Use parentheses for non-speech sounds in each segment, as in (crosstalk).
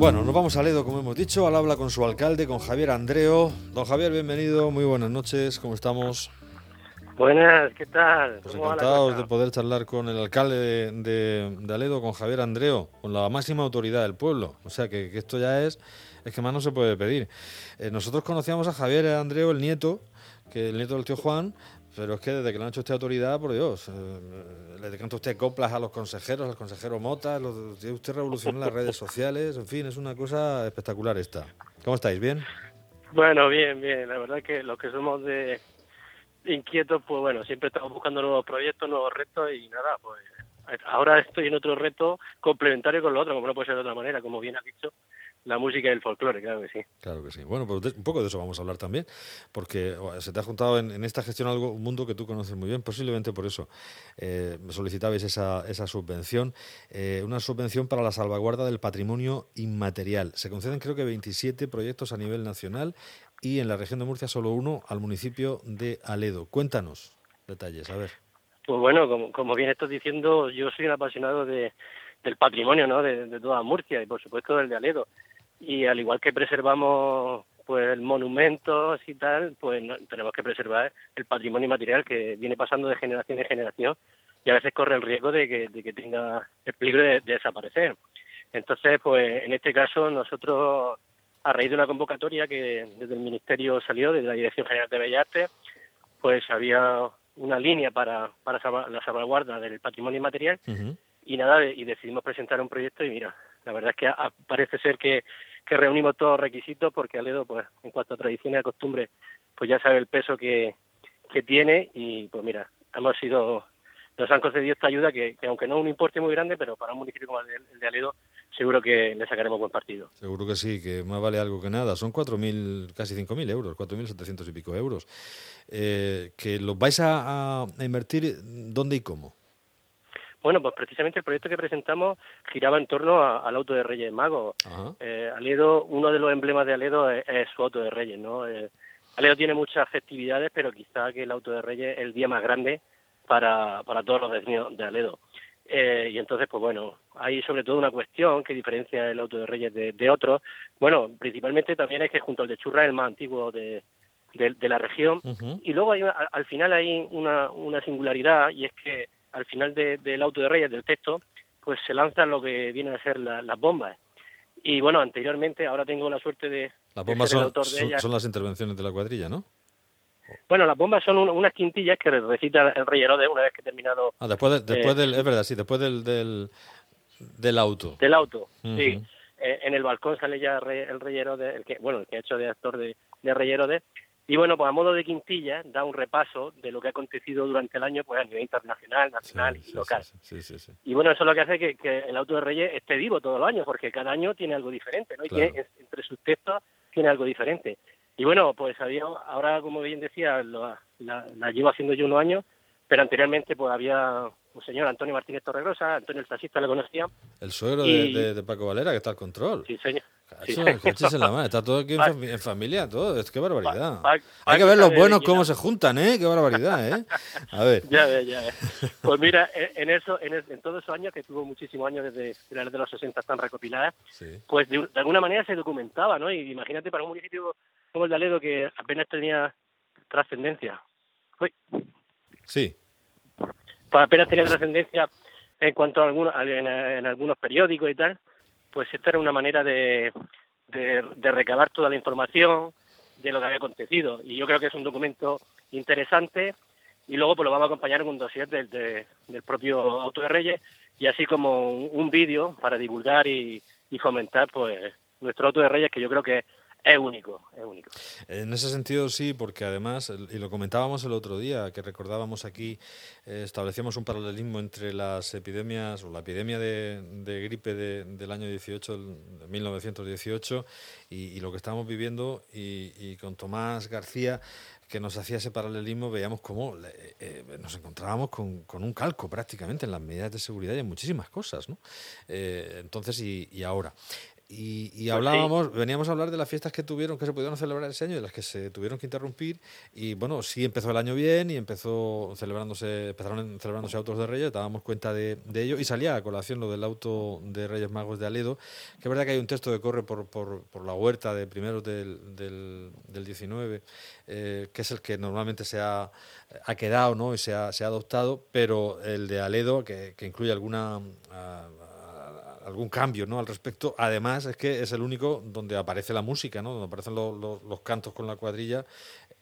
Bueno, nos vamos a Ledo, como hemos dicho, al habla con su alcalde, con Javier Andreo. Don Javier, bienvenido, muy buenas noches, ¿cómo estamos? Buenas, ¿qué tal? Pues encantados de poder charlar con el alcalde de, de, Aledo, con Javier Andreo, con la máxima autoridad del pueblo. O sea que, que esto ya es, es que más no se puede pedir. Eh, nosotros conocíamos a Javier Andreo, el nieto, que el nieto del tío Juan, pero es que desde que le han hecho usted autoridad, por Dios, eh, le decanta usted coplas a los consejeros, al consejero Mota, los, usted revolucionó las redes sociales, en fin, es una cosa espectacular esta. ¿Cómo estáis? ¿Bien? Bueno, bien, bien. La verdad que los que somos de inquietos, pues bueno, siempre estamos buscando nuevos proyectos, nuevos retos y nada, pues ahora estoy en otro reto complementario con lo otro, como no puede ser de otra manera, como bien ha dicho, la música y el folclore, claro que sí. Claro que sí. Bueno, pues un poco de eso vamos a hablar también, porque se te ha juntado en, esta gestión algo, un mundo que tú conoces muy bien, posiblemente por eso eh, solicitabais esa, esa subvención, eh, una subvención para la salvaguarda del patrimonio inmaterial. Se conceden creo que 27 proyectos a nivel nacional y en la región de Murcia solo uno al municipio de Aledo. Cuéntanos detalles, a ver. Pues bueno, como, como bien estás diciendo, yo soy un apasionado de, del patrimonio ¿no? de, de toda Murcia y por supuesto del de Aledo y al igual que preservamos pues monumentos y tal, pues tenemos que preservar el patrimonio material que viene pasando de generación en generación y a veces corre el riesgo de que, de que tenga el peligro de, desaparecer. Entonces, pues en este caso nosotros, a raíz de una convocatoria que desde el Ministerio salió, desde la Dirección General de Bellas Artes, pues había una línea para, para la salvaguarda del patrimonio inmaterial y nada, y decidimos presentar un proyecto y mira, la verdad es que parece ser que que reunimos todos los requisitos porque Aledo, pues en cuanto a tradiciones y costumbres, pues ya sabe el peso que, que tiene y pues mira, hemos sido, nos han concedido esta ayuda que, aunque no es un importe muy grande, pero para un municipio como el de, Aledo, seguro que le sacaremos buen partido. Seguro que sí, que más vale algo que nada. Son 4.000, casi 5.000 euros, 4.700 y pico euros. Eh, ¿Que los vais a, a invertir dónde y cómo? Bueno, pues precisamente el proyecto que presentamos giraba en torno al auto de Reyes Magos. Eh, Aledo, uno de los emblemas de Aledo es, su auto de Reyes, ¿no? Eh, Aledo tiene muchas festividades, pero quizá que el auto de Reyes es el día más grande para, para todos los vecinos de Aledo. Eh, y entonces, pues bueno, hay sobre todo una cuestión que diferencia el auto de Reyes de, otros. Bueno, principalmente también es que junto al de Churra es el más antiguo de, de, la región. Y luego hay, al final hay una, una singularidad y es que al final del auto de Reyes, del texto, pues se lanzan lo que vienen a ser las bombas. Y bueno, anteriormente, ahora tengo la suerte de... Las bombas son, son, las intervenciones de la cuadrilla, ¿no? Bueno, las bombas son unas quintillas que recita el Rey Herodes una vez que he terminado... Ah, después, después eh, del... Es verdad, sí, después del, del, auto. Del auto, sí. Eh, en el balcón sale ya el Rey Herodes, el que, bueno, el que ha hecho de actor de, de Rey Herodes, y bueno, pues a modo de quintilla, da un repaso de lo que ha acontecido durante el año pues a nivel internacional, nacional y local. y bueno, eso es lo que hace que, el Auto de Reyes esté vivo todos los años, porque cada año tiene algo diferente, ¿no? Y entre sus textos tiene algo diferente. Y bueno, pues había, ahora, como bien decía, la, la llevo haciendo yo unos años, pero anteriormente pues había un señor Antonio Martínez Torregrosa, Antonio el taxista le conocía. El suegro de, Paco Valera, que está al control. Sí, señor. Está todo aquí en, familia, todo. Es qué barbaridad. Hay que ver los buenos cómo se juntan, ¿eh? Qué barbaridad, ¿eh? A ver. Ya ves, ya ves. Pues mira, en eso, en, todos esos años, que tuvo muchísimos años desde finales de los 60 están recopiladas, pues de, alguna manera se documentaba, ¿no? Y imagínate para un municipio como el de Aledo que apenas tenía trascendencia. Sí pues apenas tenía trascendencia en cuanto a algunos, en, algunos periódicos y tal, pues esta era una manera de, de, recabar toda la información de lo que había acontecido. Y yo creo que es un documento interesante y luego pues lo vamos a acompañar con un dossier del, del propio Auto de Reyes y así como un, vídeo para divulgar y, y fomentar pues nuestro Auto de Reyes que yo creo que es único, es único. En ese sentido sí, porque además, y lo comentábamos el otro día, que recordábamos aquí, eh, establecíamos un paralelismo entre las epidemias, o la epidemia de, gripe del año 18, de 1918, y, lo que estamos viviendo, y, con Tomás García, que nos hacía ese paralelismo, veíamos cómo eh, eh, nos encontrábamos con, un calco prácticamente en las medidas de seguridad y en muchísimas cosas, ¿no? entonces, y, y ahora. Y, y pues hablábamos, veníamos a hablar de las fiestas que tuvieron, que se pudieron celebrar ese año y de las que se tuvieron que interrumpir. Y bueno, sí empezó el año bien y empezó celebrándose, empezaron celebrándose autos de Reyes, dábamos cuenta de, de, ello y salía a colación lo del auto de Reyes Magos de Aledo, que es verdad que hay un texto que corre por, por, por la huerta de primeros del, del, del 19, eh, que es el que normalmente se ha, ha quedado ¿no? y se ha, se ha, adoptado, pero el de Aledo, que, que incluye alguna. Uh, algún cambio ¿no? al respecto. Además, es que es el único donde aparece la música, ¿no? donde aparecen los, los, los cantos con la cuadrilla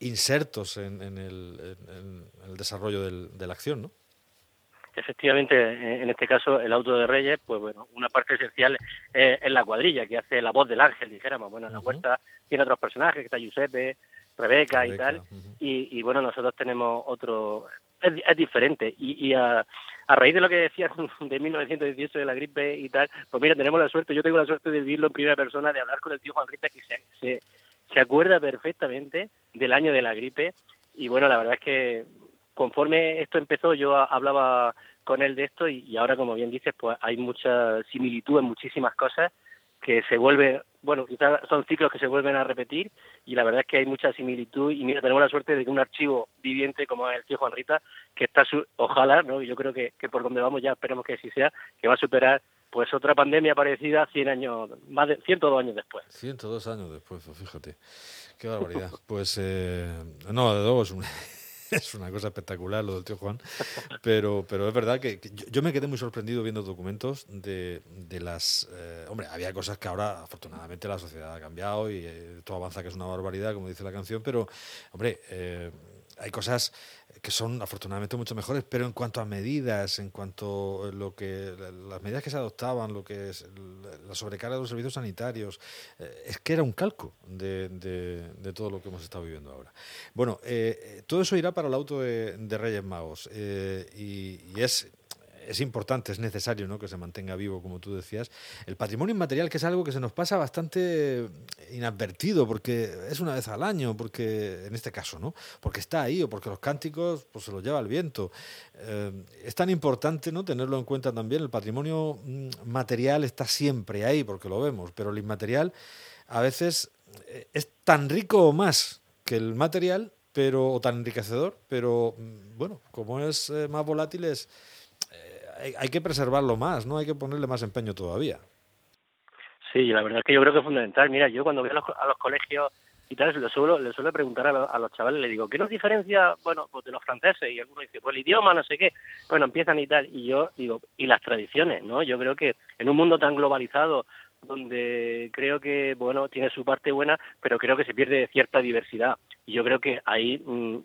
insertos en, en, el, en el, desarrollo del, de la acción. ¿no? Efectivamente, en este caso, el auto de Reyes, pues bueno, una parte esencial es, es la cuadrilla, que hace la voz del ángel, dijéramos. Bueno, en la huerta tiene otros personajes, que está Giuseppe, Rebeca, Rebeca y tal. Uh -huh. y, y, bueno, nosotros tenemos otro. Es, es diferente. Y, y a, a, raíz de lo que decías (laughs) de 1918 de la gripe y tal, pues mira, tenemos la suerte, yo tengo la suerte de vivirlo en primera persona, de hablar con el tío Juan Rita, que se, se, se acuerda perfectamente del año de la gripe. Y bueno, la verdad es que conforme esto empezó, yo hablaba con él de esto y, y ahora, como bien dices, pues hay mucha similitud en muchísimas cosas que se vuelve, bueno, quizás son ciclos que se vuelven a repetir y la verdad es que hay mucha similitud y mira, tenemos la suerte de que un archivo viviente como el tío Juan Rita, que está, su, ojalá, ¿no? yo creo que, que por donde vamos ya esperemos que así sea, que va a superar pues otra pandemia parecida 100 años, más de 102 años después. 102 años después, pues fíjate, qué barbaridad. (laughs) pues eh, no, de luego es un... (laughs) es una cosa espectacular lo del tío Juan, pero, pero es verdad que, yo, me quedé muy sorprendido viendo documentos de, de las... Eh, hombre, había cosas que ahora afortunadamente la sociedad ha cambiado y eh, todo avanza que es una barbaridad, como dice la canción, pero, hombre, eh, hay cosas que son afortunadamente mucho mejores, pero en cuanto a medidas, en cuanto a lo que las medidas que se adoptaban, lo que es la sobrecarga de los servicios sanitarios, eh, es que era un calco de, de, todo lo que hemos estado viviendo ahora. Bueno, eh, todo eso irá para el auto de, Reyes Magos eh, y es es importante, es necesario ¿no? que se mantenga vivo, como tú decías. El patrimonio inmaterial, que es algo que se nos pasa bastante inadvertido, porque es una vez al año, porque en este caso, ¿no? Porque está ahí o porque los cánticos pues, se los lleva el viento. Eh, es tan importante ¿no? tenerlo en cuenta también. El patrimonio mm, material está siempre ahí, porque lo vemos, pero el inmaterial a veces eh, es tan rico o más que el material, pero o tan enriquecedor, pero mm, bueno, como es eh, más volátil es hay, que preservarlo más, ¿no? Hay que ponerle más empeño todavía. Sí, la verdad es que yo creo que es fundamental. Mira, yo cuando voy a los, a los colegios y tal, le suelo, le suelo preguntar a, lo, a, los chavales, le digo, ¿qué nos diferencia, bueno, pues de los franceses? Y algunos dicen, pues el idioma, no sé qué. Bueno, empiezan y tal. Y yo digo, y las tradiciones, ¿no? Yo creo que en un mundo tan globalizado, donde creo que, bueno, tiene su parte buena, pero creo que se pierde cierta diversidad. Y yo creo que ahí, mm,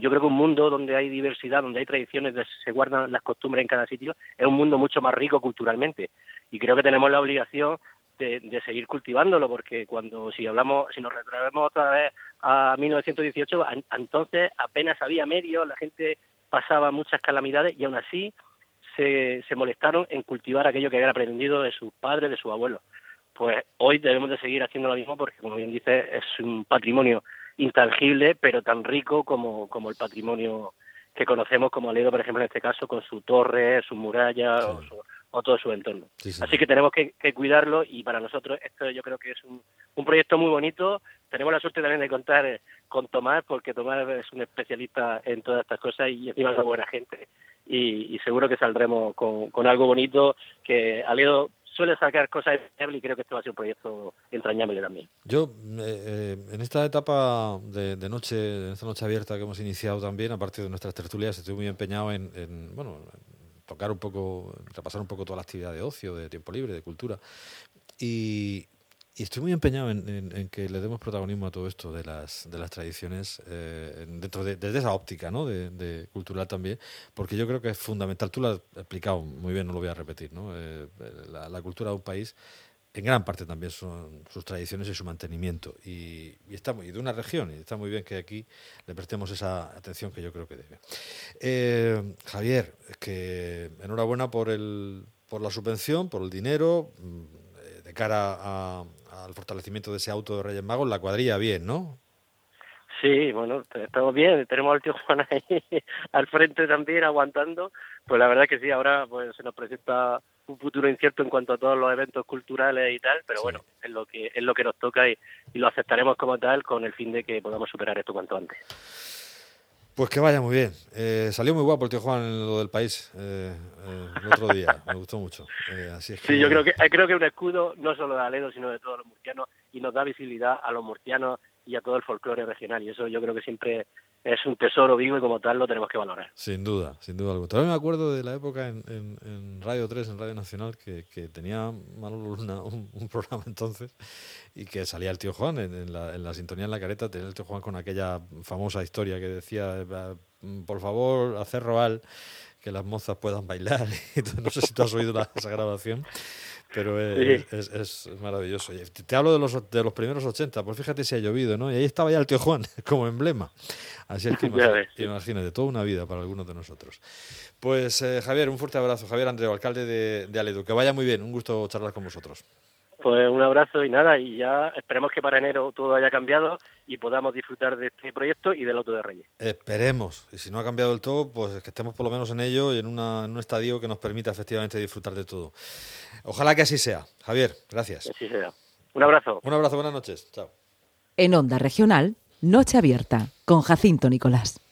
yo creo que un mundo donde hay diversidad, donde hay tradiciones, se guardan las costumbres en cada sitio, es un mundo mucho más rico culturalmente. Y creo que tenemos la obligación de, de seguir cultivándolo, porque cuando, si hablamos, si nos retraemos otra vez a 1918, entonces apenas había medios, la gente pasaba muchas calamidades y aún así se, se molestaron en cultivar aquello que habían aprendido de sus padres, de sus abuelos. Pues hoy debemos de seguir haciendo lo mismo porque, como bien dice, es un patrimonio intangible, pero tan rico como, como el patrimonio que conocemos como Aledo, por ejemplo, en este caso, con su torre, su muralla sí. o, su, o, todo su entorno. Sí, sí. Así que tenemos que, que, cuidarlo y para nosotros esto yo creo que es un, un proyecto muy bonito. Tenemos la suerte también de contar con Tomás, porque Tomás es un especialista en todas estas cosas y encima es una buena gente. Y, y seguro que saldremos con, con algo bonito que Aledo suele sacar cosas y creo que este va a ser un proyecto entrañable también. Yo, eh, en esta etapa de, de, noche, en esta noche abierta que hemos iniciado también, aparte de nuestras tertulias, estoy muy empeñado en, en bueno, tocar un poco, repasar un poco toda la actividad de ocio, de tiempo libre, de cultura. Y, estoy muy empeñado en, que le demos protagonismo a todo esto de las, de las tradiciones eh, dentro de, desde esa óptica ¿no? de, cultural también, porque yo creo que es fundamental. Tú lo has explicado muy bien, no lo voy a repetir. ¿no? Eh, la, la, cultura de un país, en gran parte también son sus tradiciones y su mantenimiento. Y, y, está muy, y de una región, y está muy bien que aquí le prestemos esa atención que yo creo que debe. Eh, Javier, que enhorabuena por, el, por la subvención, por el dinero de cara al fortalecimiento de ese auto de Reyes Magos, la cuadrilla bien, ¿no? Sí, bueno, estamos bien, tenemos al tío Juan ahí (laughs) al frente también aguantando, pues la verdad que sí, ahora pues se nos presenta un futuro incierto en cuanto a todos los eventos culturales y tal, pero bueno, es lo que es lo que nos toca y, lo aceptaremos como tal con el fin de que podamos superar esto cuanto antes. Pues que vaya muy bien. Eh, salió muy guapo el tío Juan en lo del país eh, eh, el otro día. Me gustó mucho. así Sí, yo creo que creo que un escudo no solo de Aledo, sino de todos los murcianos y nos da visibilidad a los murcianos y a todo el folclore regional. Y eso yo creo que siempre es un tesoro vivo y como tal lo tenemos que valorar. Sin duda, sin duda alguna. Todavía me acuerdo de la época en, en, Radio 3, en Radio Nacional, que, que tenía Manolo Luna un, un, programa entonces y que salía el tío Juan en, la, en la sintonía en la careta, tenía el tío Juan con aquella famosa historia que decía, por favor, hacer roal, que las mozas puedan bailar. (laughs) no sé si tú has oído esa grabación. Pero es, es, maravilloso. Te, hablo de los, de los primeros 80, pues fíjate si ha llovido, ¿no? Y ahí estaba ya el tío Juan (laughs) como emblema. Así es que (laughs) imagínate, toda una vida para algunos de nosotros. Pues eh, Javier, un fuerte abrazo. Javier Andreu, alcalde de, de Aledo. Que vaya muy bien, un gusto charlar con vosotros. Pues un abrazo y nada, y ya esperemos que para enero todo haya cambiado y podamos disfrutar de este proyecto y del Loto de Reyes. Esperemos, y si no ha cambiado del todo, pues que estemos por lo menos en ello y en, una, en un estadio que nos permita efectivamente disfrutar de todo. Ojalá que así sea. Javier, gracias. así sea. Un abrazo. Un abrazo, buenas noches. Chao. En Onda Regional, Noche Abierta, con Jacinto Nicolás.